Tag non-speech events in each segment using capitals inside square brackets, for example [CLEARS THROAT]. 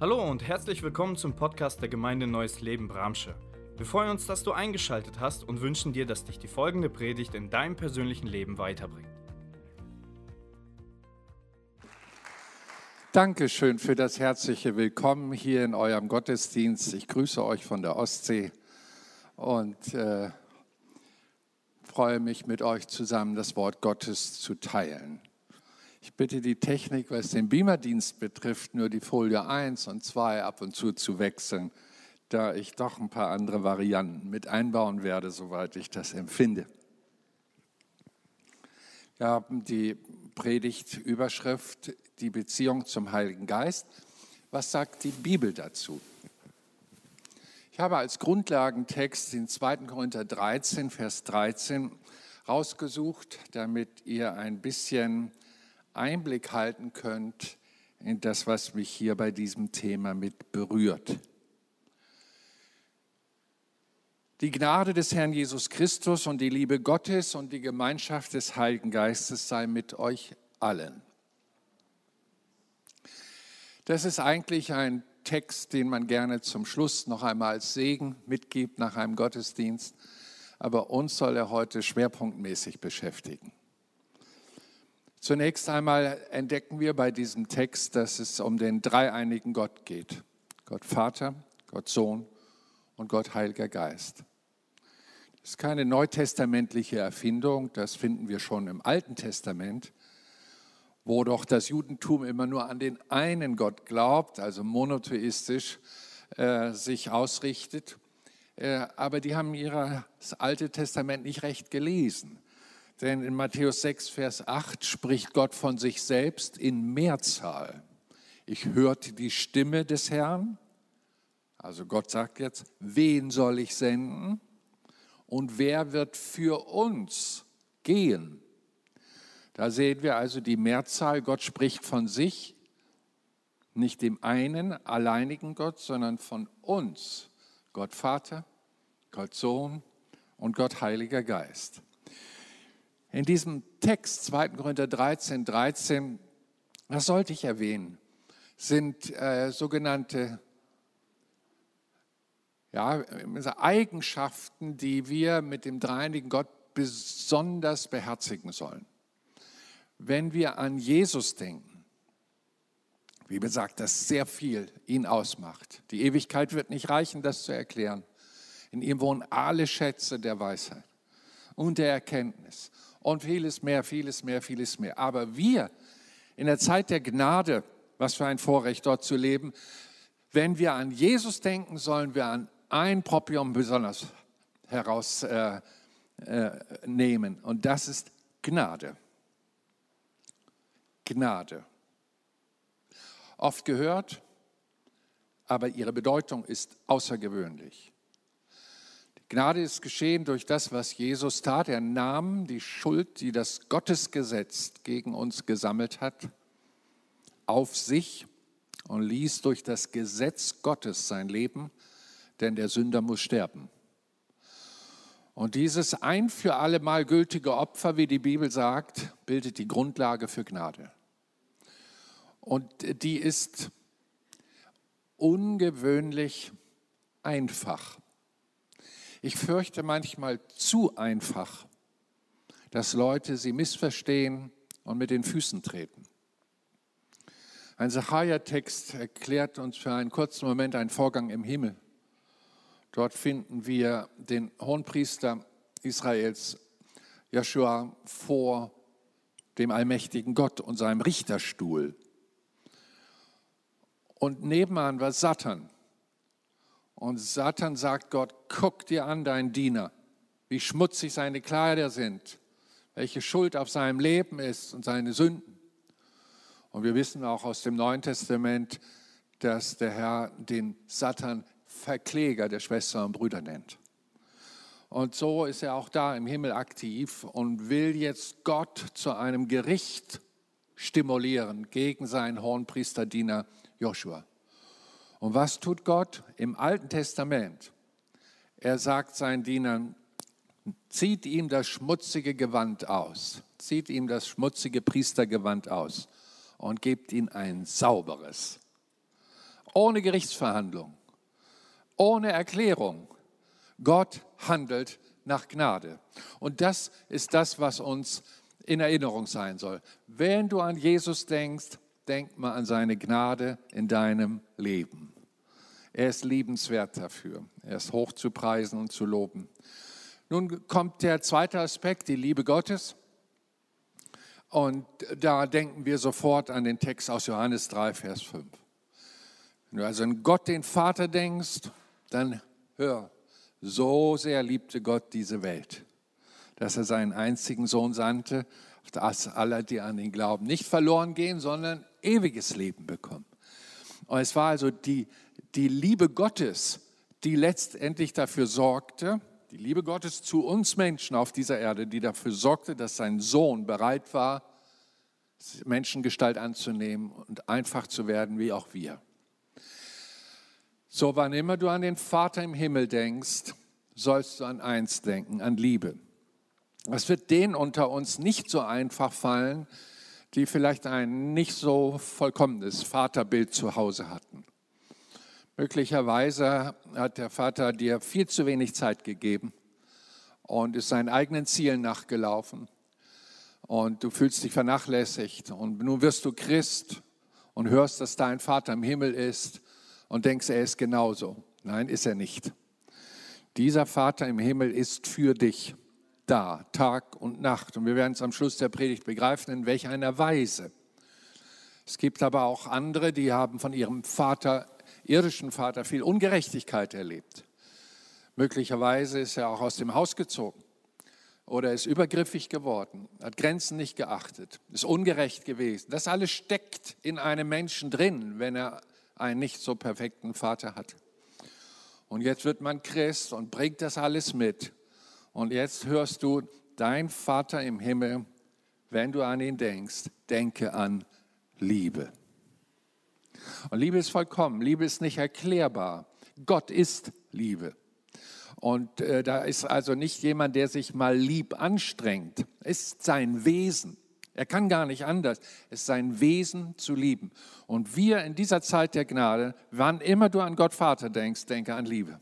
Hallo und herzlich willkommen zum Podcast der Gemeinde Neues Leben Bramsche. Wir freuen uns, dass du eingeschaltet hast und wünschen dir, dass dich die folgende Predigt in deinem persönlichen Leben weiterbringt. Dankeschön für das herzliche Willkommen hier in eurem Gottesdienst. Ich grüße euch von der Ostsee und äh, freue mich mit euch zusammen das Wort Gottes zu teilen. Ich bitte die Technik, was den Beamerdienst betrifft, nur die Folie 1 und 2 ab und zu zu wechseln, da ich doch ein paar andere Varianten mit einbauen werde, soweit ich das empfinde. Wir haben die Predigtüberschrift Die Beziehung zum Heiligen Geist. Was sagt die Bibel dazu? Ich habe als Grundlagentext den 2. Korinther 13, Vers 13 rausgesucht, damit ihr ein bisschen Einblick halten könnt in das, was mich hier bei diesem Thema mit berührt. Die Gnade des Herrn Jesus Christus und die Liebe Gottes und die Gemeinschaft des Heiligen Geistes sei mit euch allen. Das ist eigentlich ein Text, den man gerne zum Schluss noch einmal als Segen mitgibt nach einem Gottesdienst, aber uns soll er heute schwerpunktmäßig beschäftigen. Zunächst einmal entdecken wir bei diesem Text, dass es um den dreieinigen Gott geht. Gott Vater, Gott Sohn und Gott Heiliger Geist. Das ist keine neutestamentliche Erfindung, das finden wir schon im Alten Testament, wo doch das Judentum immer nur an den einen Gott glaubt, also monotheistisch äh, sich ausrichtet. Äh, aber die haben ihr das Alte Testament nicht recht gelesen. Denn in Matthäus 6, Vers 8 spricht Gott von sich selbst in Mehrzahl. Ich hörte die Stimme des Herrn. Also Gott sagt jetzt, wen soll ich senden? Und wer wird für uns gehen? Da sehen wir also die Mehrzahl. Gott spricht von sich, nicht dem einen alleinigen Gott, sondern von uns. Gott Vater, Gott Sohn und Gott Heiliger Geist. In diesem Text 2. Korinther 13, 13, das sollte ich erwähnen, sind äh, sogenannte ja, Eigenschaften, die wir mit dem dreinigen Gott besonders beherzigen sollen. Wenn wir an Jesus denken, wie gesagt, dass sehr viel ihn ausmacht. Die Ewigkeit wird nicht reichen, das zu erklären. In ihm wohnen alle Schätze der Weisheit und der Erkenntnis und vieles mehr, vieles mehr, vieles mehr. Aber wir in der Zeit der Gnade, was für ein Vorrecht dort zu leben, wenn wir an Jesus denken, sollen wir an ein Propium besonders herausnehmen. Äh, äh, und das ist Gnade. Gnade. Oft gehört, aber ihre Bedeutung ist außergewöhnlich. Gnade ist geschehen durch das, was Jesus tat. Er nahm die Schuld, die das Gottesgesetz gegen uns gesammelt hat, auf sich und ließ durch das Gesetz Gottes sein Leben, denn der Sünder muss sterben. Und dieses ein für allemal gültige Opfer, wie die Bibel sagt, bildet die Grundlage für Gnade. Und die ist ungewöhnlich einfach ich fürchte manchmal zu einfach, dass Leute sie missverstehen und mit den Füßen treten. Ein Sacharja-Text erklärt uns für einen kurzen Moment einen Vorgang im Himmel. Dort finden wir den Hohenpriester Israels, Joshua, vor dem allmächtigen Gott und seinem Richterstuhl. Und nebenan war Satan, und Satan sagt Gott, guck dir an, dein Diener, wie schmutzig seine Kleider sind, welche Schuld auf seinem Leben ist und seine Sünden. Und wir wissen auch aus dem Neuen Testament, dass der Herr den Satan Verkläger der Schwestern und Brüder nennt. Und so ist er auch da im Himmel aktiv und will jetzt Gott zu einem Gericht stimulieren gegen seinen Hohenpriesterdiener Joshua. Und was tut Gott im Alten Testament? Er sagt seinen Dienern, zieht ihm das schmutzige Gewand aus, zieht ihm das schmutzige Priestergewand aus und gebt ihm ein sauberes. ohne Gerichtsverhandlung, ohne Erklärung. Gott handelt nach Gnade. Und das ist das, was uns in Erinnerung sein soll. Wenn du an Jesus denkst, denk mal an seine Gnade in deinem Leben. Er ist liebenswert dafür. Er ist hoch zu preisen und zu loben. Nun kommt der zweite Aspekt, die Liebe Gottes. Und da denken wir sofort an den Text aus Johannes 3, Vers 5. Wenn du also an Gott, den Vater, denkst, dann hör, so sehr liebte Gott diese Welt, dass er seinen einzigen Sohn sandte, dass alle, die an ihn glauben, nicht verloren gehen, sondern ewiges Leben bekommen. Und es war also die, die Liebe Gottes, die letztendlich dafür sorgte, die Liebe Gottes zu uns Menschen auf dieser Erde, die dafür sorgte, dass sein Sohn bereit war, Menschengestalt anzunehmen und einfach zu werden wie auch wir. So, wann immer du an den Vater im Himmel denkst, sollst du an eins denken, an Liebe. Es wird denen unter uns nicht so einfach fallen, die vielleicht ein nicht so vollkommenes Vaterbild zu Hause hatten. Möglicherweise hat der Vater dir viel zu wenig Zeit gegeben und ist seinen eigenen Zielen nachgelaufen. Und du fühlst dich vernachlässigt. Und nun wirst du Christ und hörst, dass dein Vater im Himmel ist und denkst, er ist genauso. Nein, ist er nicht. Dieser Vater im Himmel ist für dich da, Tag und Nacht. Und wir werden es am Schluss der Predigt begreifen, in welch einer Weise. Es gibt aber auch andere, die haben von ihrem Vater, irdischen Vater, viel Ungerechtigkeit erlebt. Möglicherweise ist er auch aus dem Haus gezogen oder ist übergriffig geworden, hat Grenzen nicht geachtet, ist ungerecht gewesen. Das alles steckt in einem Menschen drin, wenn er einen nicht so perfekten Vater hat. Und jetzt wird man Christ und bringt das alles mit. Und jetzt hörst du, dein Vater im Himmel, wenn du an ihn denkst, denke an Liebe. Und Liebe ist vollkommen, Liebe ist nicht erklärbar. Gott ist Liebe. Und äh, da ist also nicht jemand, der sich mal lieb anstrengt. Es ist sein Wesen. Er kann gar nicht anders. Es ist sein Wesen zu lieben. Und wir in dieser Zeit der Gnade, wann immer du an Gott Vater denkst, denke an Liebe.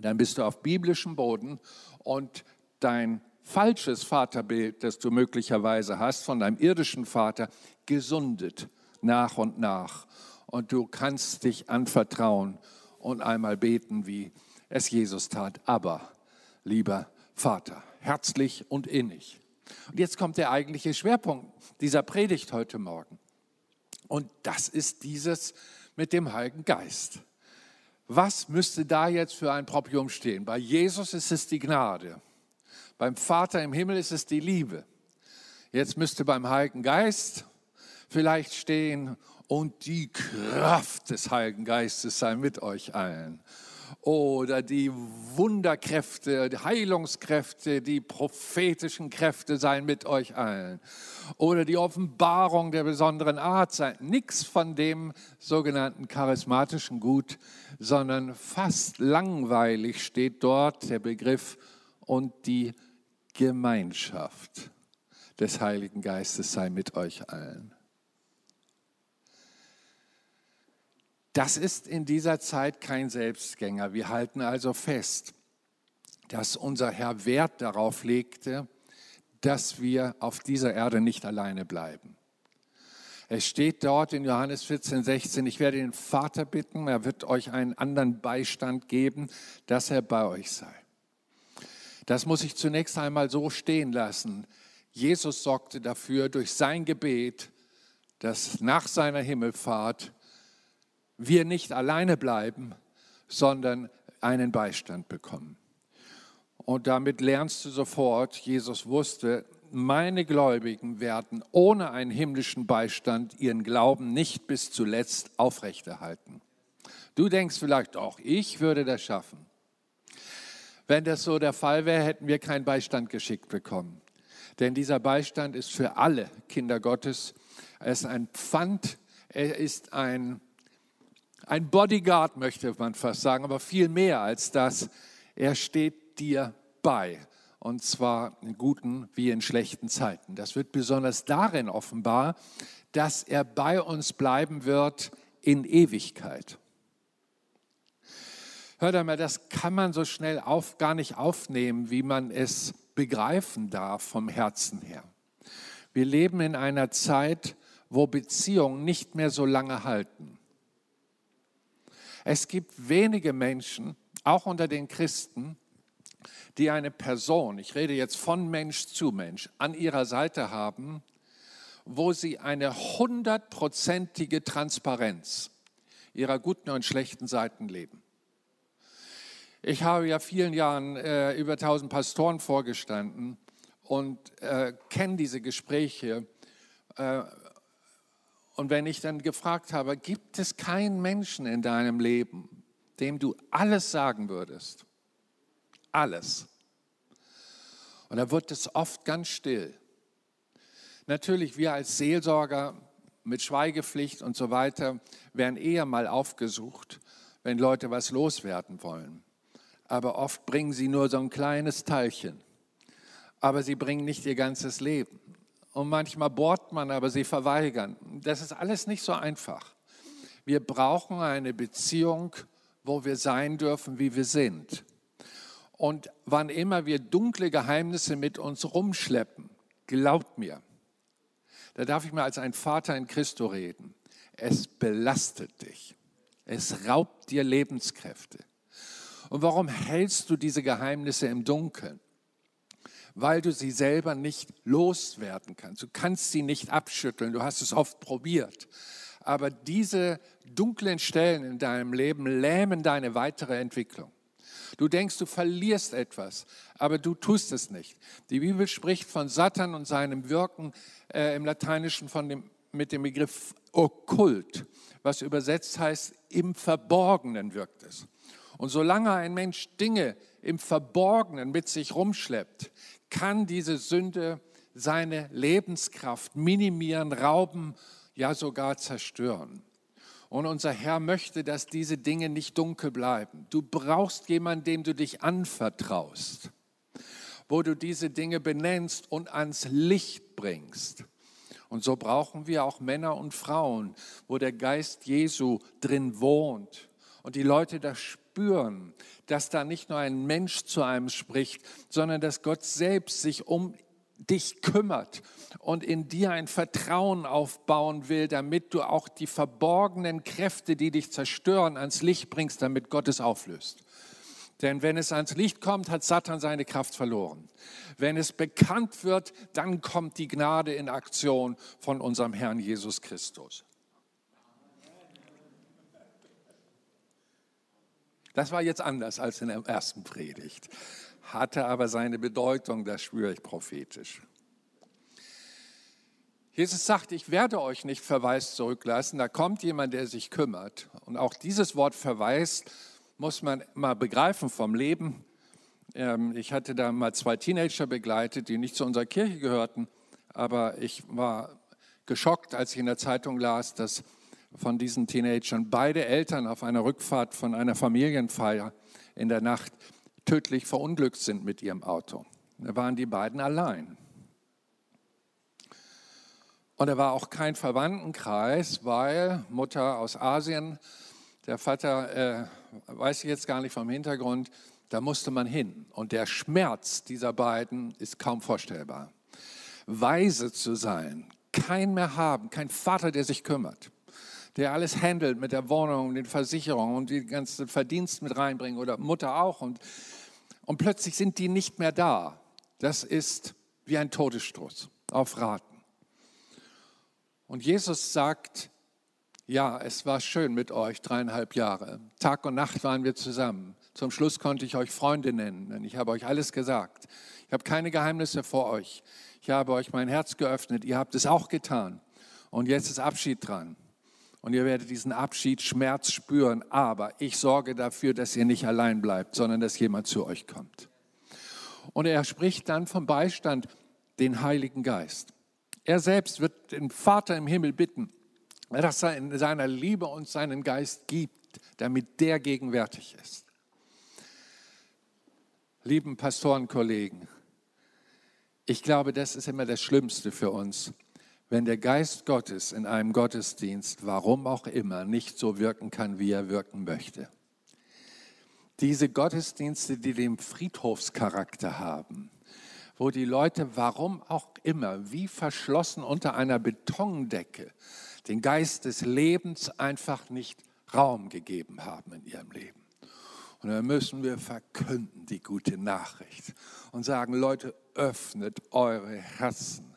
Dann bist du auf biblischem Boden und dein falsches Vaterbild, das du möglicherweise hast von deinem irdischen Vater, gesundet nach und nach. Und du kannst dich anvertrauen und einmal beten, wie es Jesus tat. Aber, lieber Vater, herzlich und innig und jetzt kommt der eigentliche Schwerpunkt dieser Predigt heute Morgen. Und das ist dieses mit dem Heiligen Geist. Was müsste da jetzt für ein Proprium stehen? Bei Jesus ist es die Gnade. Beim Vater im Himmel ist es die Liebe. Jetzt müsste beim Heiligen Geist vielleicht stehen, und die Kraft des Heiligen Geistes sei mit euch allen oder die Wunderkräfte, die Heilungskräfte, die prophetischen Kräfte seien mit euch allen. Oder die Offenbarung der besonderen Art sein. Nichts von dem sogenannten charismatischen Gut, sondern fast langweilig steht dort der Begriff und die Gemeinschaft des Heiligen Geistes sei mit euch allen. Das ist in dieser Zeit kein Selbstgänger. Wir halten also fest, dass unser Herr Wert darauf legte, dass wir auf dieser Erde nicht alleine bleiben. Es steht dort in Johannes 14, 16, ich werde den Vater bitten, er wird euch einen anderen Beistand geben, dass er bei euch sei. Das muss ich zunächst einmal so stehen lassen. Jesus sorgte dafür durch sein Gebet, dass nach seiner Himmelfahrt wir nicht alleine bleiben, sondern einen Beistand bekommen. Und damit lernst du sofort, Jesus wusste, meine Gläubigen werden ohne einen himmlischen Beistand ihren Glauben nicht bis zuletzt aufrechterhalten. Du denkst vielleicht auch, ich würde das schaffen. Wenn das so der Fall wäre, hätten wir keinen Beistand geschickt bekommen. Denn dieser Beistand ist für alle Kinder Gottes. Er ist ein Pfand, er ist ein ein Bodyguard möchte man fast sagen, aber viel mehr als das. Er steht dir bei. Und zwar in guten wie in schlechten Zeiten. Das wird besonders darin offenbar, dass er bei uns bleiben wird in Ewigkeit. Hört einmal, das kann man so schnell auf, gar nicht aufnehmen, wie man es begreifen darf vom Herzen her. Wir leben in einer Zeit, wo Beziehungen nicht mehr so lange halten. Es gibt wenige Menschen, auch unter den Christen, die eine Person, ich rede jetzt von Mensch zu Mensch, an ihrer Seite haben, wo sie eine hundertprozentige Transparenz ihrer guten und schlechten Seiten leben. Ich habe ja vielen Jahren äh, über tausend Pastoren vorgestanden und äh, kenne diese Gespräche. Äh, und wenn ich dann gefragt habe, gibt es keinen Menschen in deinem Leben, dem du alles sagen würdest? Alles. Und da wird es oft ganz still. Natürlich, wir als Seelsorger mit Schweigepflicht und so weiter werden eher mal aufgesucht, wenn Leute was loswerden wollen. Aber oft bringen sie nur so ein kleines Teilchen. Aber sie bringen nicht ihr ganzes Leben. Und manchmal bohrt man, aber sie verweigern. Das ist alles nicht so einfach. Wir brauchen eine Beziehung, wo wir sein dürfen, wie wir sind. Und wann immer wir dunkle Geheimnisse mit uns rumschleppen, glaubt mir, da darf ich mal als ein Vater in Christo reden. Es belastet dich. Es raubt dir Lebenskräfte. Und warum hältst du diese Geheimnisse im Dunkeln? Weil du sie selber nicht loswerden kannst. Du kannst sie nicht abschütteln. Du hast es oft probiert. Aber diese dunklen Stellen in deinem Leben lähmen deine weitere Entwicklung. Du denkst, du verlierst etwas, aber du tust es nicht. Die Bibel spricht von Satan und seinem Wirken äh, im Lateinischen von dem, mit dem Begriff okkult, was übersetzt heißt, im Verborgenen wirkt es. Und solange ein Mensch Dinge im Verborgenen mit sich rumschleppt, kann diese Sünde seine Lebenskraft minimieren, rauben, ja sogar zerstören. Und unser Herr möchte, dass diese Dinge nicht dunkel bleiben. Du brauchst jemanden, dem du dich anvertraust, wo du diese Dinge benennst und ans Licht bringst. Und so brauchen wir auch Männer und Frauen, wo der Geist Jesu drin wohnt und die Leute das spüren, dass da nicht nur ein Mensch zu einem spricht, sondern dass Gott selbst sich um dich kümmert und in dir ein Vertrauen aufbauen will, damit du auch die verborgenen Kräfte, die dich zerstören, ans Licht bringst, damit Gott es auflöst. Denn wenn es ans Licht kommt, hat Satan seine Kraft verloren. Wenn es bekannt wird, dann kommt die Gnade in Aktion von unserem Herrn Jesus Christus. Das war jetzt anders als in der ersten Predigt hatte aber seine Bedeutung, das spüre ich prophetisch. Jesus sagt, ich werde euch nicht verwaist zurücklassen, da kommt jemand, der sich kümmert. Und auch dieses Wort verwaist muss man mal begreifen vom Leben. Ähm, ich hatte da mal zwei Teenager begleitet, die nicht zu unserer Kirche gehörten, aber ich war geschockt, als ich in der Zeitung las, dass von diesen Teenagern beide Eltern auf einer Rückfahrt von einer Familienfeier in der Nacht tödlich verunglückt sind mit ihrem Auto. Da waren die beiden allein. Und da war auch kein Verwandtenkreis, weil Mutter aus Asien, der Vater, äh, weiß ich jetzt gar nicht vom Hintergrund, da musste man hin. Und der Schmerz dieser beiden ist kaum vorstellbar. Weise zu sein, kein mehr haben, kein Vater, der sich kümmert, der alles handelt mit der Wohnung, den Versicherungen und die ganzen Verdienst mit reinbringen oder Mutter auch. Und und plötzlich sind die nicht mehr da. Das ist wie ein Todesstoß auf Raten. Und Jesus sagt, ja, es war schön mit euch, dreieinhalb Jahre. Tag und Nacht waren wir zusammen. Zum Schluss konnte ich euch Freunde nennen, denn ich habe euch alles gesagt. Ich habe keine Geheimnisse vor euch. Ich habe euch mein Herz geöffnet. Ihr habt es auch getan. Und jetzt ist Abschied dran und ihr werdet diesen Abschied, Schmerz spüren. Aber ich sorge dafür, dass ihr nicht allein bleibt, sondern dass jemand zu euch kommt. Und er spricht dann vom Beistand, den Heiligen Geist. Er selbst wird den Vater im Himmel bitten, dass er in seiner Liebe uns seinen Geist gibt, damit der gegenwärtig ist. Lieben Pastorenkollegen, ich glaube, das ist immer das Schlimmste für uns, wenn der Geist Gottes in einem Gottesdienst, warum auch immer, nicht so wirken kann, wie er wirken möchte. Diese Gottesdienste, die den Friedhofscharakter haben, wo die Leute, warum auch immer, wie verschlossen unter einer Betondecke, den Geist des Lebens einfach nicht Raum gegeben haben in ihrem Leben. Und dann müssen wir verkünden die gute Nachricht und sagen, Leute, öffnet eure Herzen.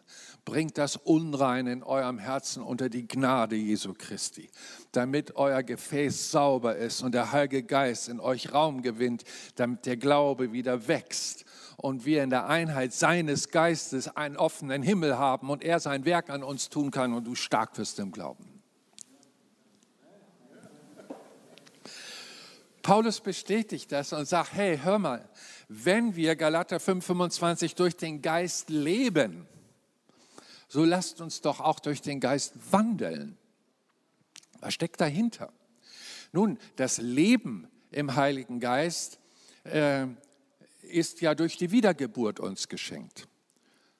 Bringt das Unreine in eurem Herzen unter die Gnade Jesu Christi, damit euer Gefäß sauber ist und der Heilige Geist in euch Raum gewinnt, damit der Glaube wieder wächst und wir in der Einheit seines Geistes einen offenen Himmel haben und er sein Werk an uns tun kann und du stark wirst im Glauben. Paulus bestätigt das und sagt, hey, hör mal, wenn wir Galater 5:25 durch den Geist leben, so lasst uns doch auch durch den Geist wandeln. Was steckt dahinter? Nun, das Leben im Heiligen Geist äh, ist ja durch die Wiedergeburt uns geschenkt.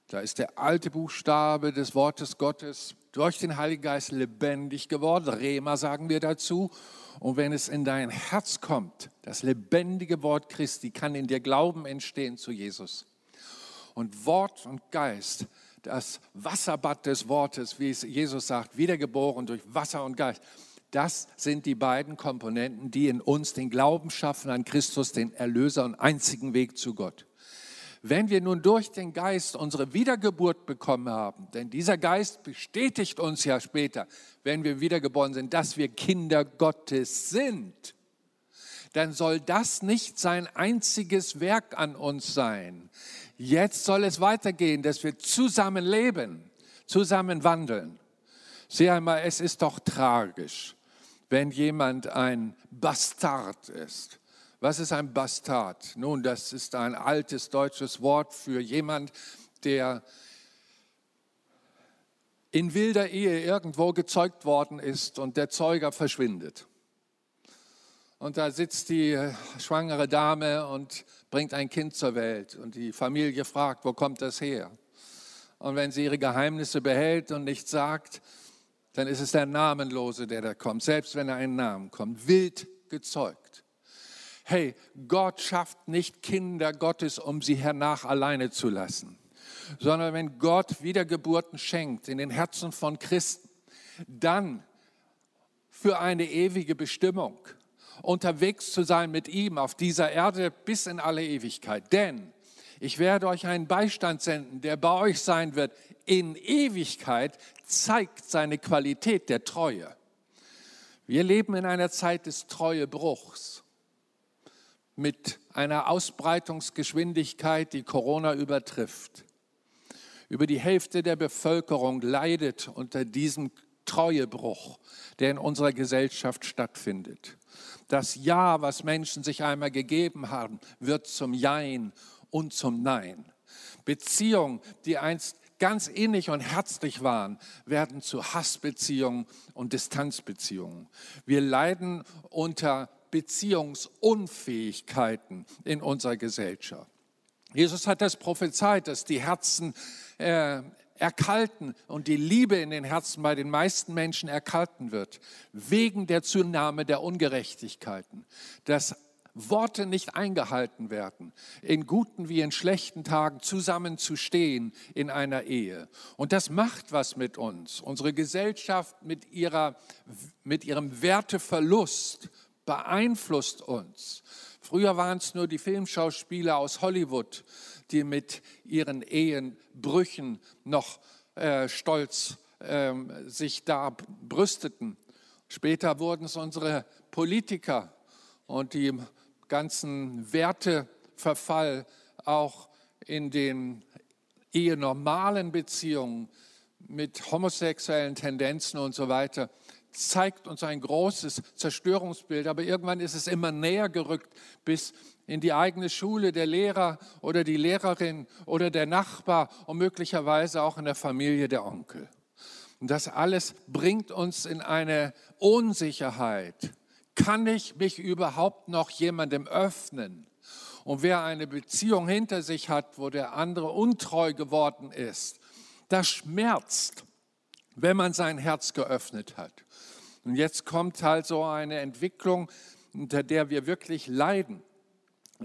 Da ist der alte Buchstabe des Wortes Gottes durch den Heiligen Geist lebendig geworden. Rema sagen wir dazu. Und wenn es in dein Herz kommt, das lebendige Wort Christi, kann in dir Glauben entstehen zu Jesus. Und Wort und Geist, das Wasserbad des Wortes, wie es Jesus sagt, wiedergeboren durch Wasser und Geist, das sind die beiden Komponenten, die in uns den Glauben schaffen an Christus, den Erlöser und einzigen Weg zu Gott. Wenn wir nun durch den Geist unsere Wiedergeburt bekommen haben, denn dieser Geist bestätigt uns ja später, wenn wir wiedergeboren sind, dass wir Kinder Gottes sind, dann soll das nicht sein einziges Werk an uns sein. Jetzt soll es weitergehen, dass wir zusammen leben, zusammen wandeln. Sieh einmal, es ist doch tragisch, wenn jemand ein Bastard ist was ist ein Bastard? Nun, das ist ein altes deutsches Wort für jemand, der in wilder Ehe irgendwo gezeugt worden ist und der Zeuger verschwindet. Und da sitzt die äh, schwangere Dame und bringt ein Kind zur Welt. Und die Familie fragt, wo kommt das her? Und wenn sie ihre Geheimnisse behält und nichts sagt, dann ist es der Namenlose, der da kommt, selbst wenn er einen Namen kommt, wild gezeugt. Hey, Gott schafft nicht Kinder Gottes, um sie hernach alleine zu lassen, sondern wenn Gott Wiedergeburten schenkt in den Herzen von Christen, dann für eine ewige Bestimmung unterwegs zu sein mit ihm auf dieser Erde bis in alle Ewigkeit. Denn ich werde euch einen Beistand senden, der bei euch sein wird in Ewigkeit, zeigt seine Qualität der Treue. Wir leben in einer Zeit des Treuebruchs mit einer Ausbreitungsgeschwindigkeit, die Corona übertrifft. Über die Hälfte der Bevölkerung leidet unter diesem Treuebruch, der in unserer Gesellschaft stattfindet. Das Ja, was Menschen sich einmal gegeben haben, wird zum Jein und zum Nein. Beziehungen, die einst ganz innig und herzlich waren, werden zu Hassbeziehungen und Distanzbeziehungen. Wir leiden unter Beziehungsunfähigkeiten in unserer Gesellschaft. Jesus hat das prophezeit, dass die Herzen äh, erkalten und die Liebe in den Herzen bei den meisten Menschen erkalten wird, wegen der Zunahme der Ungerechtigkeiten, dass Worte nicht eingehalten werden, in guten wie in schlechten Tagen zusammenzustehen in einer Ehe. Und das macht was mit uns. Unsere Gesellschaft mit, ihrer, mit ihrem Werteverlust beeinflusst uns. Früher waren es nur die Filmschauspieler aus Hollywood, die mit ihren Ehenbrüchen noch äh, stolz äh, sich da brüsteten. Später wurden es unsere Politiker und die ganzen Werteverfall auch in den ehenormalen Beziehungen mit homosexuellen Tendenzen und so weiter zeigt uns ein großes Zerstörungsbild, aber irgendwann ist es immer näher gerückt bis in die eigene Schule, der Lehrer oder die Lehrerin oder der Nachbar und möglicherweise auch in der Familie der Onkel. Und das alles bringt uns in eine Unsicherheit. Kann ich mich überhaupt noch jemandem öffnen? Und wer eine Beziehung hinter sich hat, wo der andere untreu geworden ist, das schmerzt, wenn man sein Herz geöffnet hat. Und jetzt kommt halt so eine Entwicklung, unter der wir wirklich leiden.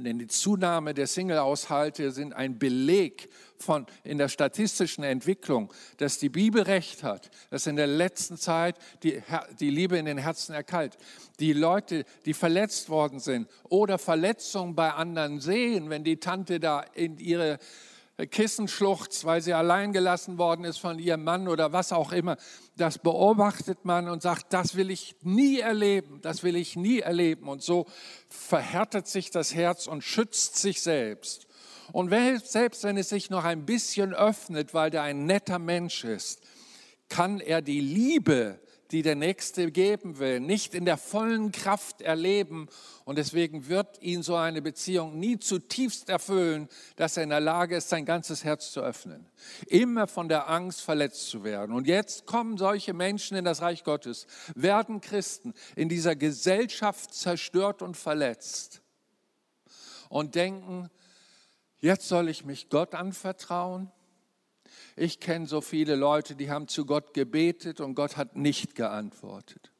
Denn die Zunahme der Single-Aushalte sind ein Beleg von, in der statistischen Entwicklung, dass die Bibel recht hat, dass in der letzten Zeit die, die Liebe in den Herzen erkalt. Die Leute, die verletzt worden sind oder Verletzungen bei anderen sehen, wenn die Tante da in ihre Kissenschluchz, weil sie allein gelassen worden ist von ihrem Mann oder was auch immer. Das beobachtet man und sagt, das will ich nie erleben, das will ich nie erleben. Und so verhärtet sich das Herz und schützt sich selbst. Und selbst wenn es sich noch ein bisschen öffnet, weil der ein netter Mensch ist, kann er die Liebe die der Nächste geben will, nicht in der vollen Kraft erleben. Und deswegen wird ihn so eine Beziehung nie zutiefst erfüllen, dass er in der Lage ist, sein ganzes Herz zu öffnen. Immer von der Angst verletzt zu werden. Und jetzt kommen solche Menschen in das Reich Gottes, werden Christen in dieser Gesellschaft zerstört und verletzt und denken, jetzt soll ich mich Gott anvertrauen ich kenne so viele Leute, die haben zu Gott gebetet und Gott hat nicht geantwortet.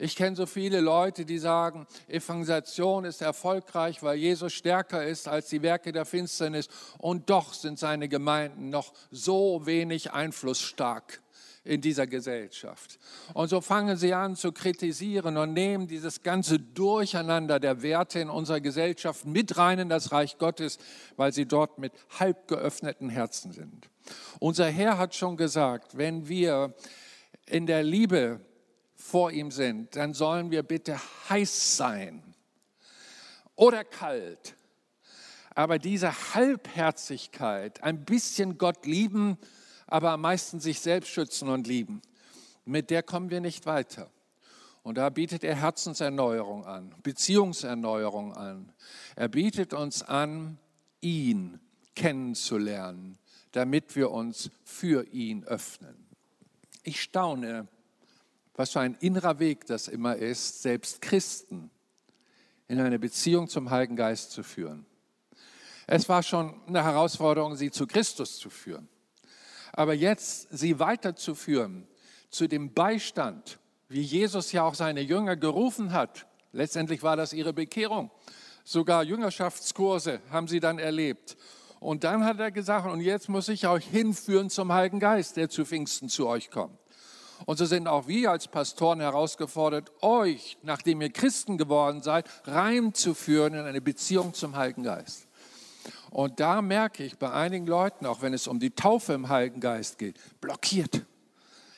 Ich kenne so viele Leute, die sagen, Evangelisation ist erfolgreich, weil Jesus stärker ist als die Werke der Finsternis. Und doch sind seine Gemeinden noch so wenig einflussstark in dieser Gesellschaft. Und so fangen sie an zu kritisieren und nehmen dieses ganze Durcheinander der Werte in unserer Gesellschaft mit rein in das Reich Gottes, weil sie dort mit halb geöffneten Herzen sind. Unser Herr hat schon gesagt, wenn wir in der Liebe vor ihm sind, dann sollen wir bitte heiß sein oder kalt. Aber diese Halbherzigkeit, ein bisschen Gott lieben, aber am meisten sich selbst schützen und lieben. Mit der kommen wir nicht weiter. Und da bietet er Herzenserneuerung an, Beziehungserneuerung an. Er bietet uns an, ihn kennenzulernen, damit wir uns für ihn öffnen. Ich staune, was für ein innerer Weg das immer ist, selbst Christen in eine Beziehung zum Heiligen Geist zu führen. Es war schon eine Herausforderung, sie zu Christus zu führen. Aber jetzt sie weiterzuführen zu dem Beistand, wie Jesus ja auch seine Jünger gerufen hat, letztendlich war das ihre Bekehrung. Sogar Jüngerschaftskurse haben sie dann erlebt. Und dann hat er gesagt, und jetzt muss ich euch hinführen zum Heiligen Geist, der zu Pfingsten zu euch kommt. Und so sind auch wir als Pastoren herausgefordert, euch, nachdem ihr Christen geworden seid, reinzuführen in eine Beziehung zum Heiligen Geist. Und da merke ich bei einigen Leuten, auch wenn es um die Taufe im Heiligen Geist geht, blockiert.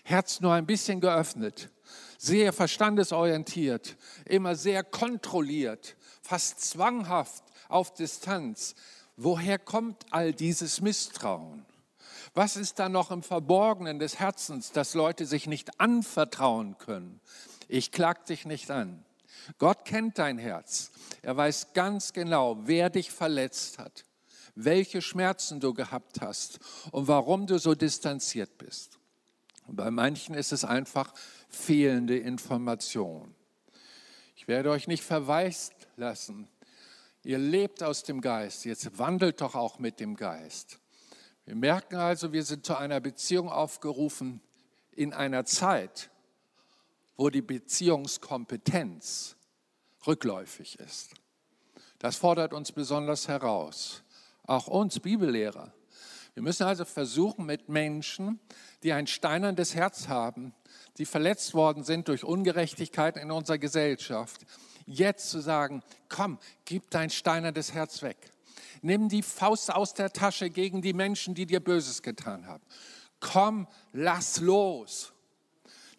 Herz nur ein bisschen geöffnet, sehr verstandesorientiert, immer sehr kontrolliert, fast zwanghaft auf Distanz. Woher kommt all dieses Misstrauen? Was ist da noch im Verborgenen des Herzens, dass Leute sich nicht anvertrauen können? Ich klag dich nicht an. Gott kennt dein Herz. Er weiß ganz genau, wer dich verletzt hat welche Schmerzen du gehabt hast und warum du so distanziert bist. Und bei manchen ist es einfach fehlende Information. Ich werde euch nicht verweist lassen. Ihr lebt aus dem Geist, jetzt wandelt doch auch mit dem Geist. Wir merken also, wir sind zu einer Beziehung aufgerufen in einer Zeit, wo die Beziehungskompetenz rückläufig ist. Das fordert uns besonders heraus auch uns Bibellehrer. Wir müssen also versuchen, mit Menschen, die ein steinernes Herz haben, die verletzt worden sind durch Ungerechtigkeit in unserer Gesellschaft, jetzt zu sagen, komm, gib dein steinernes Herz weg. Nimm die Faust aus der Tasche gegen die Menschen, die dir Böses getan haben. Komm, lass los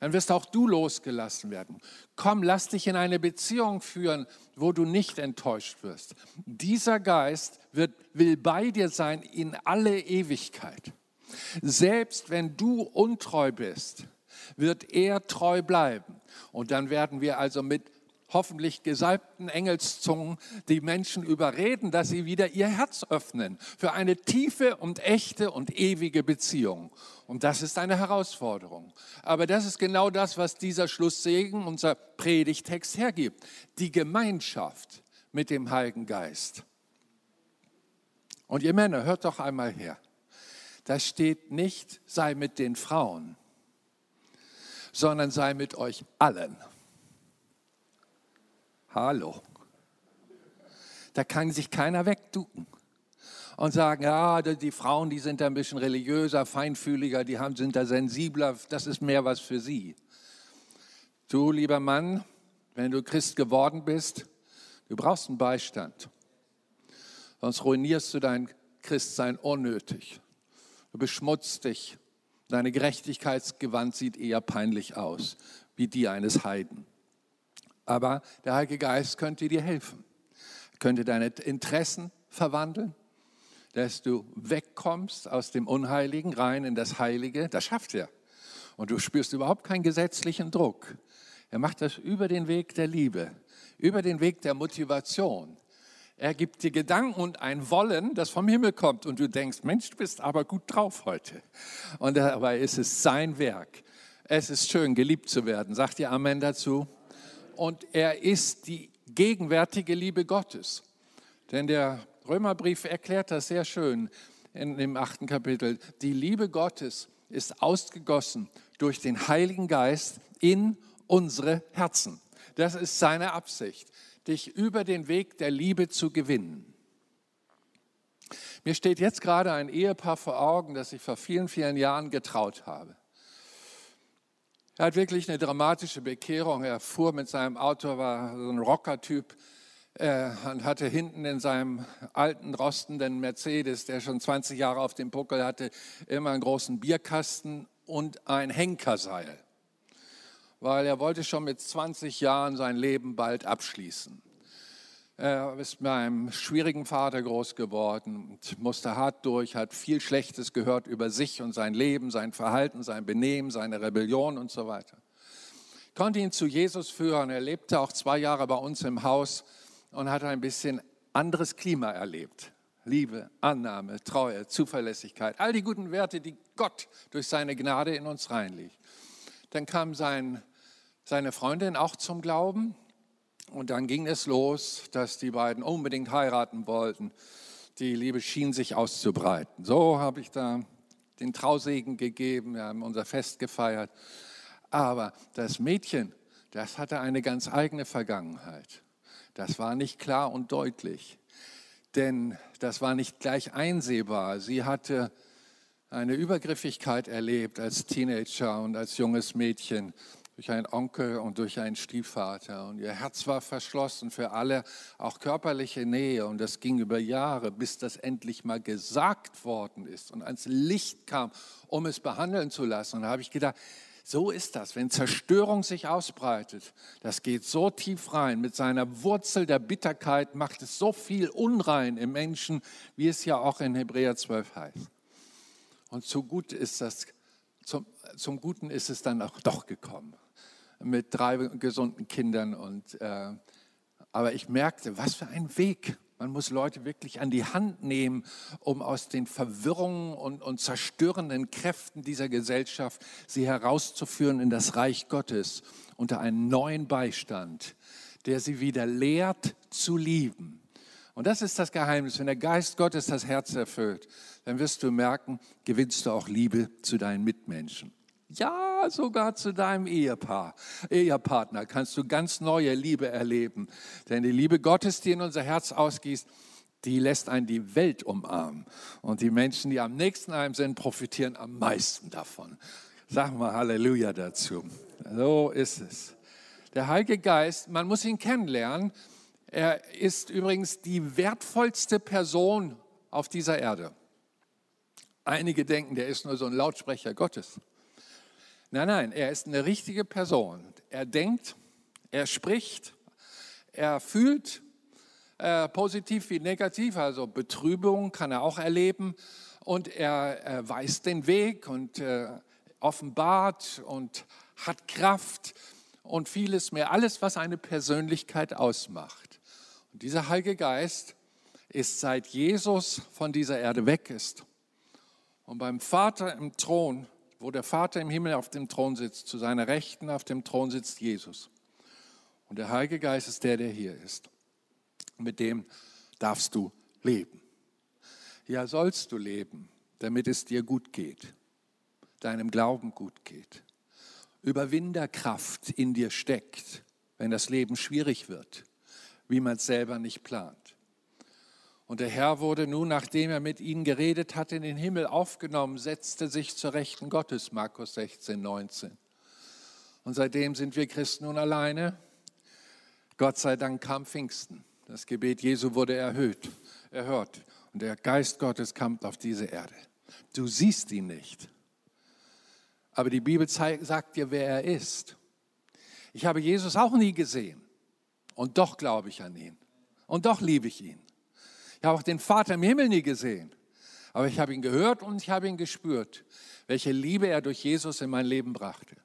dann wirst auch du losgelassen werden. Komm, lass dich in eine Beziehung führen, wo du nicht enttäuscht wirst. Dieser Geist wird, will bei dir sein in alle Ewigkeit. Selbst wenn du untreu bist, wird er treu bleiben. Und dann werden wir also mit hoffentlich gesalbten Engelszungen die Menschen überreden, dass sie wieder ihr Herz öffnen für eine tiefe und echte und ewige Beziehung. Und das ist eine Herausforderung. Aber das ist genau das, was dieser Schlusssegen, unser Predigtext hergibt. Die Gemeinschaft mit dem Heiligen Geist. Und ihr Männer, hört doch einmal her. Da steht nicht, sei mit den Frauen, sondern sei mit euch allen. Hallo. Da kann sich keiner wegducken und sagen, ja, die Frauen, die sind da ein bisschen religiöser, feinfühliger, die haben, sind da sensibler, das ist mehr was für sie. Du, lieber Mann, wenn du Christ geworden bist, du brauchst einen Beistand. Sonst ruinierst du dein Christsein unnötig. Du beschmutzt dich. Deine Gerechtigkeitsgewand sieht eher peinlich aus, wie die eines Heiden. Aber der Heilige Geist könnte dir helfen, könnte deine Interessen verwandeln, dass du wegkommst aus dem Unheiligen rein in das Heilige. Das schafft er. Und du spürst überhaupt keinen gesetzlichen Druck. Er macht das über den Weg der Liebe, über den Weg der Motivation. Er gibt dir Gedanken und ein Wollen, das vom Himmel kommt. Und du denkst, Mensch, du bist aber gut drauf heute. Und dabei ist es sein Werk. Es ist schön, geliebt zu werden. Sagt ihr Amen dazu? Und er ist die gegenwärtige Liebe Gottes. Denn der Römerbrief erklärt das sehr schön in dem achten Kapitel. Die Liebe Gottes ist ausgegossen durch den Heiligen Geist in unsere Herzen. Das ist seine Absicht, dich über den Weg der Liebe zu gewinnen. Mir steht jetzt gerade ein Ehepaar vor Augen, das ich vor vielen, vielen Jahren getraut habe. Er hat wirklich eine dramatische Bekehrung. Er fuhr mit seinem Auto, war so ein Rockertyp, äh, und hatte hinten in seinem alten, rostenden Mercedes, der schon 20 Jahre auf dem Puckel hatte, immer einen großen Bierkasten und ein Henkerseil, weil er wollte schon mit 20 Jahren sein Leben bald abschließen. Er ist mit einem schwierigen Vater groß geworden und musste hart durch, hat viel Schlechtes gehört über sich und sein Leben, sein Verhalten, sein Benehmen, seine Rebellion und so weiter. Konnte ihn zu Jesus führen. Er lebte auch zwei Jahre bei uns im Haus und hat ein bisschen anderes Klima erlebt. Liebe, Annahme, Treue, Zuverlässigkeit, all die guten Werte, die Gott durch seine Gnade in uns reinlegt. Dann kam sein, seine Freundin auch zum Glauben und dann ging es los, dass die beiden unbedingt heiraten wollten. Die Liebe schien sich auszubreiten. So habe ich da den Trausegen gegeben, wir haben unser Fest gefeiert. Aber das Mädchen, das hatte eine ganz eigene Vergangenheit. Das war nicht klar und deutlich, denn das war nicht gleich einsehbar. Sie hatte eine Übergriffigkeit erlebt als Teenager und als junges Mädchen durch einen Onkel und durch einen Stiefvater. Und ihr Herz war verschlossen für alle, auch körperliche Nähe. Und das ging über Jahre, bis das endlich mal gesagt worden ist und ans Licht kam, um es behandeln zu lassen. Und da habe ich gedacht, so ist das, wenn Zerstörung sich ausbreitet. Das geht so tief rein. Mit seiner Wurzel der Bitterkeit macht es so viel Unrein im Menschen, wie es ja auch in Hebräer 12 heißt. Und zu gut ist das, zum, zum Guten ist es dann auch doch gekommen. Mit drei gesunden Kindern. Und, äh, aber ich merkte, was für ein Weg man muss Leute wirklich an die Hand nehmen, um aus den Verwirrungen und, und zerstörenden Kräften dieser Gesellschaft sie herauszuführen in das Reich Gottes unter einen neuen Beistand, der sie wieder lehrt zu lieben. Und das ist das Geheimnis. Wenn der Geist Gottes das Herz erfüllt, dann wirst du merken, gewinnst du auch Liebe zu deinen Mitmenschen. Ja, sogar zu deinem Ehepaar, Ehepartner kannst du ganz neue Liebe erleben. Denn die Liebe Gottes, die in unser Herz ausgießt, die lässt einen die Welt umarmen. Und die Menschen, die am nächsten einem sind, profitieren am meisten davon. Sag mal Halleluja dazu. So ist es. Der Heilige Geist, man muss ihn kennenlernen. Er ist übrigens die wertvollste Person auf dieser Erde. Einige denken, der ist nur so ein Lautsprecher Gottes. Nein, nein, er ist eine richtige Person. Er denkt, er spricht, er fühlt äh, positiv wie negativ, also Betrübung kann er auch erleben und er äh, weist den Weg und äh, offenbart und hat Kraft und vieles mehr, alles, was eine Persönlichkeit ausmacht. Und dieser Heilige Geist ist seit Jesus von dieser Erde weg ist und beim Vater im Thron wo der Vater im Himmel auf dem Thron sitzt, zu seiner Rechten auf dem Thron sitzt Jesus. Und der Heilige Geist ist der, der hier ist. Mit dem darfst du leben. Ja, sollst du leben, damit es dir gut geht, deinem Glauben gut geht. Überwinderkraft in dir steckt, wenn das Leben schwierig wird, wie man es selber nicht plant. Und der Herr wurde nun, nachdem er mit ihnen geredet hatte, in den Himmel aufgenommen, setzte sich zur Rechten Gottes, Markus 16, 19. Und seitdem sind wir Christen nun alleine. Gott sei Dank kam Pfingsten. Das Gebet Jesu wurde erhöht, erhört. Und der Geist Gottes kam auf diese Erde. Du siehst ihn nicht. Aber die Bibel zeigt, sagt dir, wer er ist. Ich habe Jesus auch nie gesehen. Und doch glaube ich an ihn. Und doch liebe ich ihn. Ich habe auch den Vater im Himmel nie gesehen. Aber ich habe ihn gehört und ich habe ihn gespürt, welche Liebe er durch Jesus in mein Leben brachte.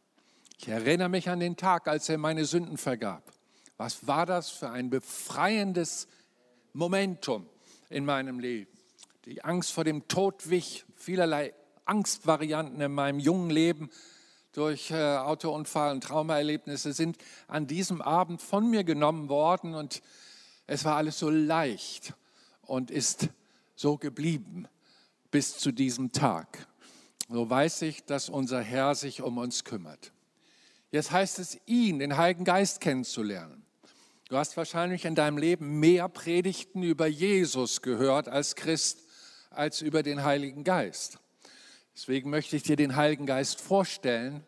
Ich erinnere mich an den Tag, als er meine Sünden vergab. Was war das für ein befreiendes Momentum in meinem Leben? Die Angst vor dem Tod wich, vielerlei Angstvarianten in meinem jungen Leben durch äh, Autounfall und Traumaerlebnisse sind an diesem Abend von mir genommen worden und es war alles so leicht und ist so geblieben bis zu diesem Tag. So weiß ich, dass unser Herr sich um uns kümmert. Jetzt heißt es, ihn, den Heiligen Geist kennenzulernen. Du hast wahrscheinlich in deinem Leben mehr Predigten über Jesus gehört als Christ, als über den Heiligen Geist. Deswegen möchte ich dir den Heiligen Geist vorstellen,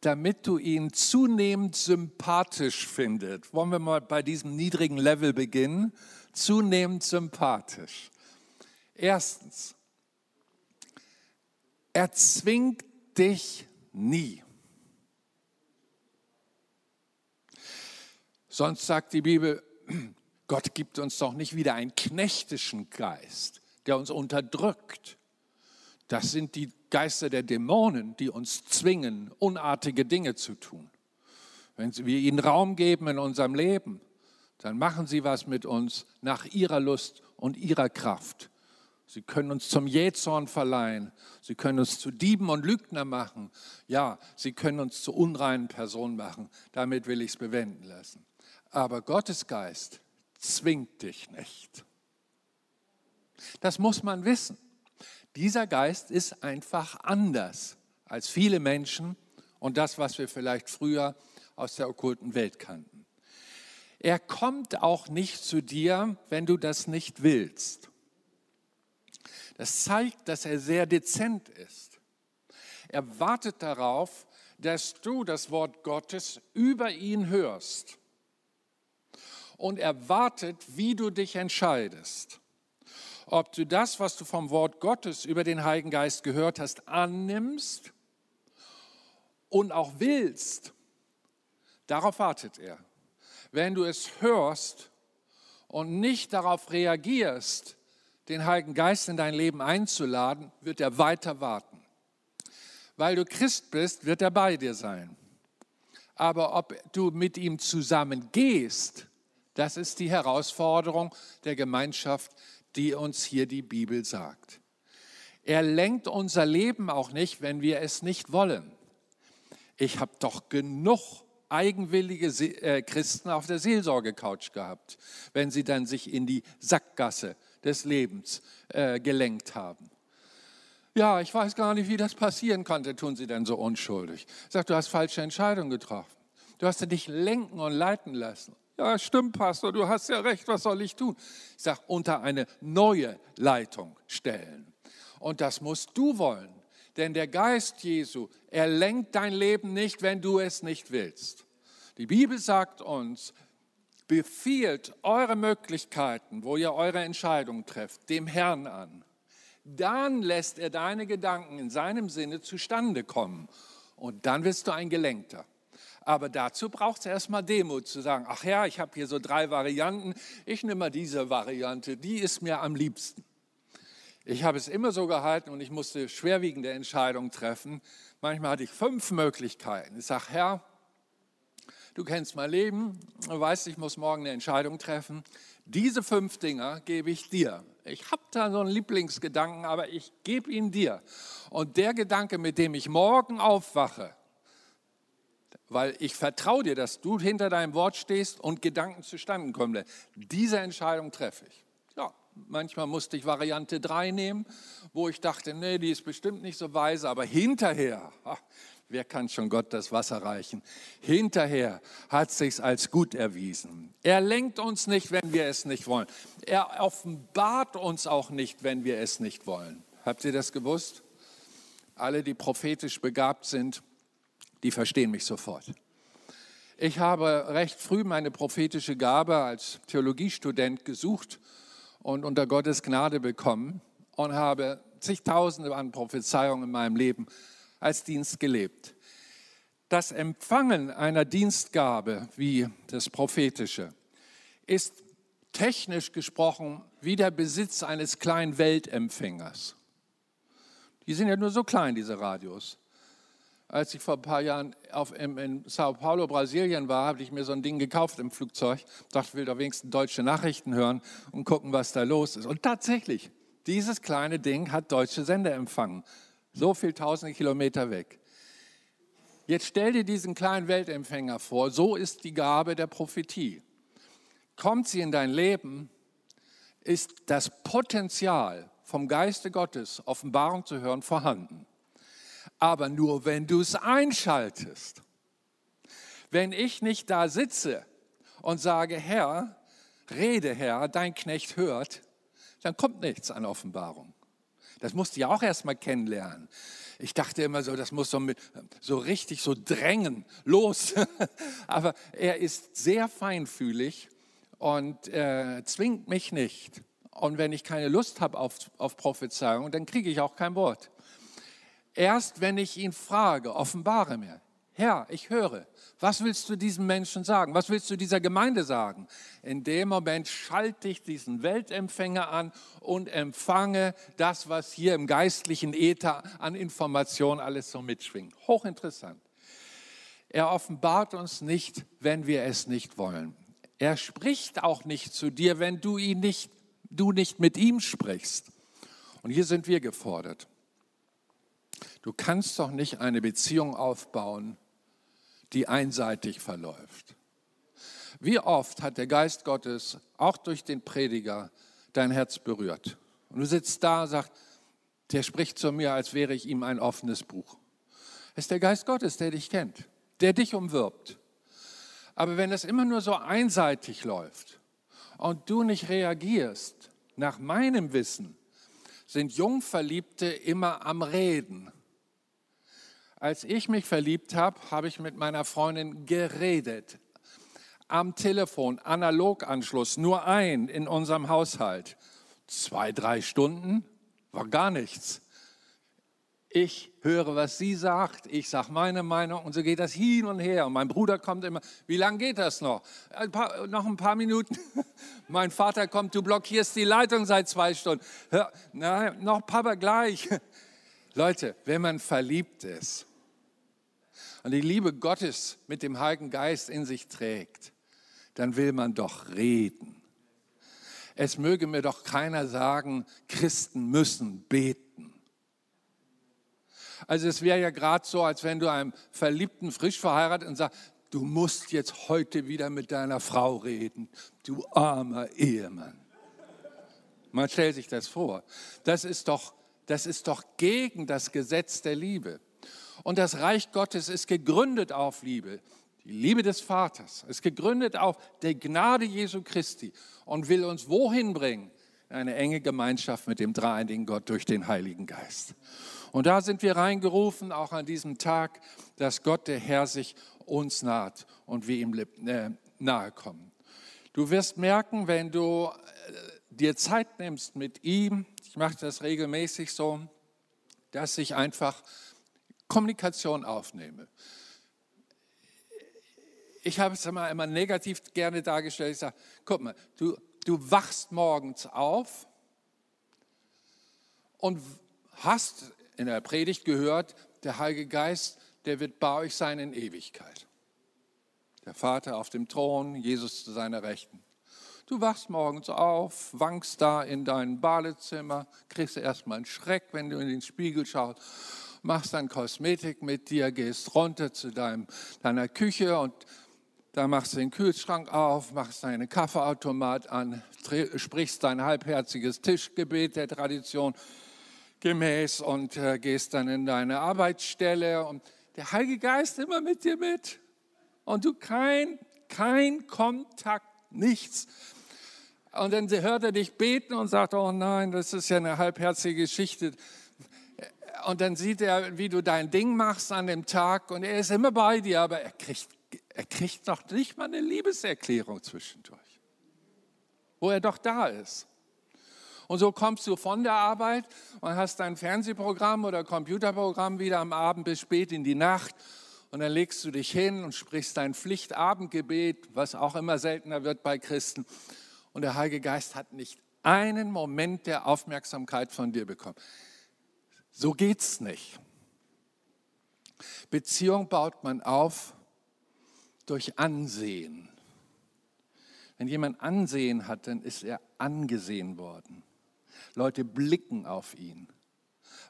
damit du ihn zunehmend sympathisch findest. Wollen wir mal bei diesem niedrigen Level beginnen? Zunehmend sympathisch. Erstens, er zwingt dich nie. Sonst sagt die Bibel, [CLEARS THROAT] Gott gibt uns doch nicht wieder einen knechtischen Geist, der uns unterdrückt. Das sind die Geister der Dämonen, die uns zwingen, unartige Dinge zu tun. Wenn wir ihnen Raum geben in unserem Leben, dann machen sie was mit uns nach ihrer Lust und ihrer Kraft. Sie können uns zum Jähzorn verleihen. Sie können uns zu Dieben und Lügner machen. Ja, sie können uns zu unreinen Personen machen. Damit will ich es bewenden lassen. Aber Gottes Geist zwingt dich nicht. Das muss man wissen. Dieser Geist ist einfach anders als viele Menschen und das, was wir vielleicht früher aus der okkulten Welt kannten. Er kommt auch nicht zu dir, wenn du das nicht willst. Das zeigt, dass er sehr dezent ist. Er wartet darauf, dass du das Wort Gottes über ihn hörst. Und er wartet, wie du dich entscheidest ob du das, was du vom Wort Gottes über den Heiligen Geist gehört hast, annimmst und auch willst. Darauf wartet er. Wenn du es hörst und nicht darauf reagierst, den Heiligen Geist in dein Leben einzuladen, wird er weiter warten. Weil du Christ bist, wird er bei dir sein. Aber ob du mit ihm zusammen gehst, das ist die Herausforderung der Gemeinschaft die uns hier die Bibel sagt. Er lenkt unser Leben auch nicht, wenn wir es nicht wollen. Ich habe doch genug eigenwillige äh, Christen auf der Seelsorgecouch gehabt, wenn sie dann sich in die Sackgasse des Lebens äh, gelenkt haben. Ja, ich weiß gar nicht, wie das passieren konnte, tun sie dann so unschuldig. Sagt, du hast falsche Entscheidungen getroffen. Du hast dich lenken und leiten lassen. Ja, stimmt, Pastor, du hast ja recht, was soll ich tun? Ich sage, unter eine neue Leitung stellen. Und das musst du wollen. Denn der Geist Jesu, er lenkt dein Leben nicht, wenn du es nicht willst. Die Bibel sagt uns, befiehlt eure Möglichkeiten, wo ihr eure Entscheidungen trefft, dem Herrn an. Dann lässt er deine Gedanken in seinem Sinne zustande kommen. Und dann wirst du ein Gelenkter. Aber dazu braucht es erstmal Demut zu sagen, ach ja, ich habe hier so drei Varianten, ich nehme mal diese Variante, die ist mir am liebsten. Ich habe es immer so gehalten und ich musste schwerwiegende Entscheidungen treffen. Manchmal hatte ich fünf Möglichkeiten. Ich sage, Herr, du kennst mein Leben, du weißt, ich muss morgen eine Entscheidung treffen. Diese fünf Dinger gebe ich dir. Ich habe da so einen Lieblingsgedanken, aber ich gebe ihn dir. Und der Gedanke, mit dem ich morgen aufwache, weil ich vertraue dir, dass du hinter deinem Wort stehst und Gedanken zustande kommen. Diese Entscheidung treffe ich. Ja, manchmal musste ich Variante 3 nehmen, wo ich dachte, nee, die ist bestimmt nicht so weise, aber hinterher, Wer kann schon Gott das Wasser reichen? Hinterher hat sich's als gut erwiesen. Er lenkt uns nicht, wenn wir es nicht wollen. Er offenbart uns auch nicht, wenn wir es nicht wollen. Habt ihr das gewusst? Alle, die prophetisch begabt sind, die verstehen mich sofort. Ich habe recht früh meine prophetische Gabe als Theologiestudent gesucht und unter Gottes Gnade bekommen und habe zigtausende an Prophezeiungen in meinem Leben als Dienst gelebt. Das Empfangen einer Dienstgabe wie das Prophetische ist technisch gesprochen wie der Besitz eines kleinen Weltempfängers. Die sind ja nur so klein, diese Radios. Als ich vor ein paar Jahren auf, in, in Sao Paulo, Brasilien war, habe ich mir so ein Ding gekauft im Flugzeug. Dachte, ich will da wenigstens deutsche Nachrichten hören und gucken, was da los ist. Und tatsächlich, dieses kleine Ding hat deutsche Sender empfangen so viel tausende Kilometer weg. Jetzt stell dir diesen kleinen Weltempfänger vor, so ist die Gabe der Prophetie. Kommt sie in dein Leben, ist das Potenzial vom Geiste Gottes, Offenbarung zu hören, vorhanden. Aber nur wenn du es einschaltest. Wenn ich nicht da sitze und sage, Herr, rede Herr, dein Knecht hört, dann kommt nichts an Offenbarung. Das musste ich auch erst mal kennenlernen. Ich dachte immer so, das muss so, mit, so richtig so drängen, los. [LAUGHS] Aber er ist sehr feinfühlig und äh, zwingt mich nicht. Und wenn ich keine Lust habe auf, auf Prophezeiung, dann kriege ich auch kein Wort. Erst wenn ich ihn frage, offenbare mir, Herr, ich höre, was willst du diesem Menschen sagen? Was willst du dieser Gemeinde sagen? In dem Moment schalte ich diesen Weltempfänger an und empfange das, was hier im geistlichen Äther an Informationen alles so mitschwingt. Hochinteressant. Er offenbart uns nicht, wenn wir es nicht wollen. Er spricht auch nicht zu dir, wenn du ihn nicht, du nicht mit ihm sprichst. Und hier sind wir gefordert. Du kannst doch nicht eine Beziehung aufbauen, die einseitig verläuft. Wie oft hat der Geist Gottes auch durch den Prediger dein Herz berührt? Und du sitzt da und sagst, der spricht zu mir, als wäre ich ihm ein offenes Buch. Es ist der Geist Gottes, der dich kennt, der dich umwirbt. Aber wenn es immer nur so einseitig läuft und du nicht reagierst, nach meinem Wissen sind Jungverliebte immer am Reden als ich mich verliebt habe, habe ich mit meiner Freundin geredet. Am Telefon, Analoganschluss, nur ein in unserem Haushalt. Zwei, drei Stunden war gar nichts. Ich höre, was sie sagt, ich sage meine Meinung und so geht das hin und her. Und mein Bruder kommt immer, wie lange geht das noch? Ein paar, noch ein paar Minuten. [LAUGHS] mein Vater kommt, du blockierst die Leitung seit zwei Stunden. Hör, na, noch Papa gleich. [LAUGHS] Leute, wenn man verliebt ist und die Liebe Gottes mit dem Heiligen Geist in sich trägt, dann will man doch reden. Es möge mir doch keiner sagen, Christen müssen beten. Also es wäre ja gerade so, als wenn du einem Verliebten frisch verheiratet und sagst, du musst jetzt heute wieder mit deiner Frau reden, du armer Ehemann. Man stellt sich das vor. Das ist doch das ist doch gegen das Gesetz der Liebe. Und das Reich Gottes ist gegründet auf Liebe. Die Liebe des Vaters ist gegründet auf der Gnade Jesu Christi und will uns wohin bringen? Eine enge Gemeinschaft mit dem dreieinigen Gott durch den Heiligen Geist. Und da sind wir reingerufen, auch an diesem Tag, dass Gott, der Herr, sich uns naht und wir ihm äh, nahe kommen. Du wirst merken, wenn du äh, dir Zeit nimmst mit ihm, ich mache das regelmäßig so, dass ich einfach Kommunikation aufnehme. Ich habe es immer, immer negativ gerne dargestellt. Ich sage, guck mal, du, du wachst morgens auf und hast in der Predigt gehört, der Heilige Geist, der wird bei euch sein in Ewigkeit. Der Vater auf dem Thron, Jesus zu seiner Rechten. Du wachst morgens auf, wankst da in dein Badezimmer, kriegst erstmal einen Schreck, wenn du in den Spiegel schaust, machst dann Kosmetik mit dir, gehst runter zu deinem, deiner Küche und da machst du den Kühlschrank auf, machst deinen Kaffeeautomat an, sprichst dein halbherziges Tischgebet der Tradition gemäß und äh, gehst dann in deine Arbeitsstelle und der Heilige Geist immer mit dir mit. Und du kein, kein Kontakt, nichts. Und dann hört er dich beten und sagt, oh nein, das ist ja eine halbherzige Geschichte. Und dann sieht er, wie du dein Ding machst an dem Tag und er ist immer bei dir, aber er kriegt, er kriegt noch nicht mal eine Liebeserklärung zwischendurch, wo er doch da ist. Und so kommst du von der Arbeit und hast dein Fernsehprogramm oder Computerprogramm wieder am Abend bis spät in die Nacht. Und dann legst du dich hin und sprichst dein Pflichtabendgebet, was auch immer seltener wird bei Christen. Und der Heilige Geist hat nicht einen Moment der Aufmerksamkeit von dir bekommen. So geht's nicht. Beziehung baut man auf durch Ansehen. Wenn jemand Ansehen hat, dann ist er angesehen worden. Leute blicken auf ihn.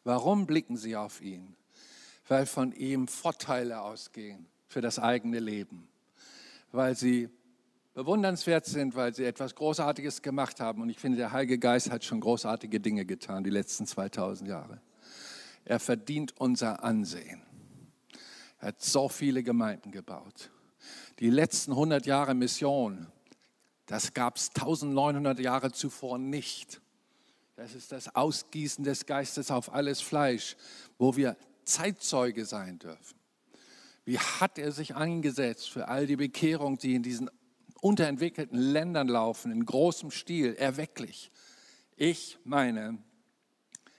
Warum blicken sie auf ihn? Weil von ihm Vorteile ausgehen für das eigene Leben. Weil sie bewundernswert sind, weil sie etwas Großartiges gemacht haben. Und ich finde, der Heilige Geist hat schon großartige Dinge getan, die letzten 2000 Jahre. Er verdient unser Ansehen. Er hat so viele Gemeinden gebaut. Die letzten 100 Jahre Mission, das gab es 1900 Jahre zuvor nicht. Das ist das Ausgießen des Geistes auf alles Fleisch, wo wir Zeitzeuge sein dürfen. Wie hat er sich eingesetzt für all die Bekehrung, die in diesen unterentwickelten Ländern laufen, in großem Stil, erwecklich. Ich meine,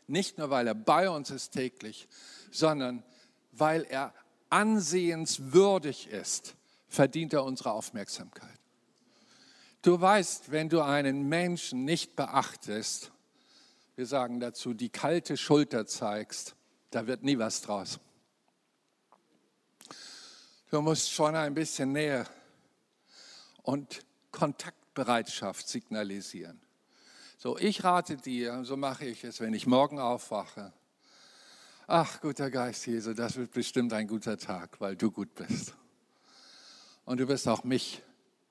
nicht nur weil er bei uns ist täglich, sondern weil er ansehenswürdig ist, verdient er unsere Aufmerksamkeit. Du weißt, wenn du einen Menschen nicht beachtest, wir sagen dazu, die kalte Schulter zeigst, da wird nie was draus. Du musst schon ein bisschen Nähe und Kontaktbereitschaft signalisieren. So, ich rate dir, so mache ich es, wenn ich morgen aufwache. Ach, guter Geist Jesu, das wird bestimmt ein guter Tag, weil du gut bist. Und du wirst auch mich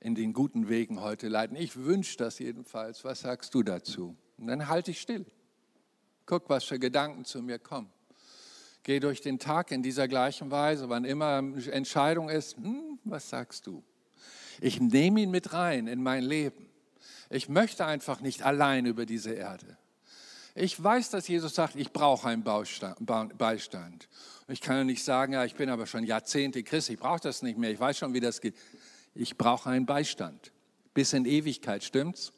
in den guten Wegen heute leiten. Ich wünsche das jedenfalls. Was sagst du dazu? Und dann halte ich still. Guck, was für Gedanken zu mir kommen. Geh durch den Tag in dieser gleichen Weise, wann immer Entscheidung ist, hm, was sagst du? Ich nehme ihn mit rein in mein Leben. Ich möchte einfach nicht allein über diese Erde. Ich weiß, dass Jesus sagt, ich brauche einen Beistand. Ich kann ja nicht sagen, ja, ich bin aber schon Jahrzehnte Christ, ich brauche das nicht mehr, ich weiß schon, wie das geht. Ich brauche einen Beistand. Bis in Ewigkeit, stimmt's?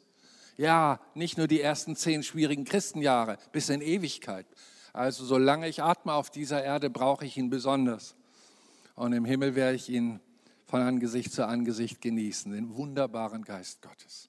Ja, nicht nur die ersten zehn schwierigen Christenjahre, bis in Ewigkeit. Also solange ich atme auf dieser Erde, brauche ich ihn besonders. Und im Himmel werde ich ihn von Angesicht zu Angesicht genießen, den wunderbaren Geist Gottes.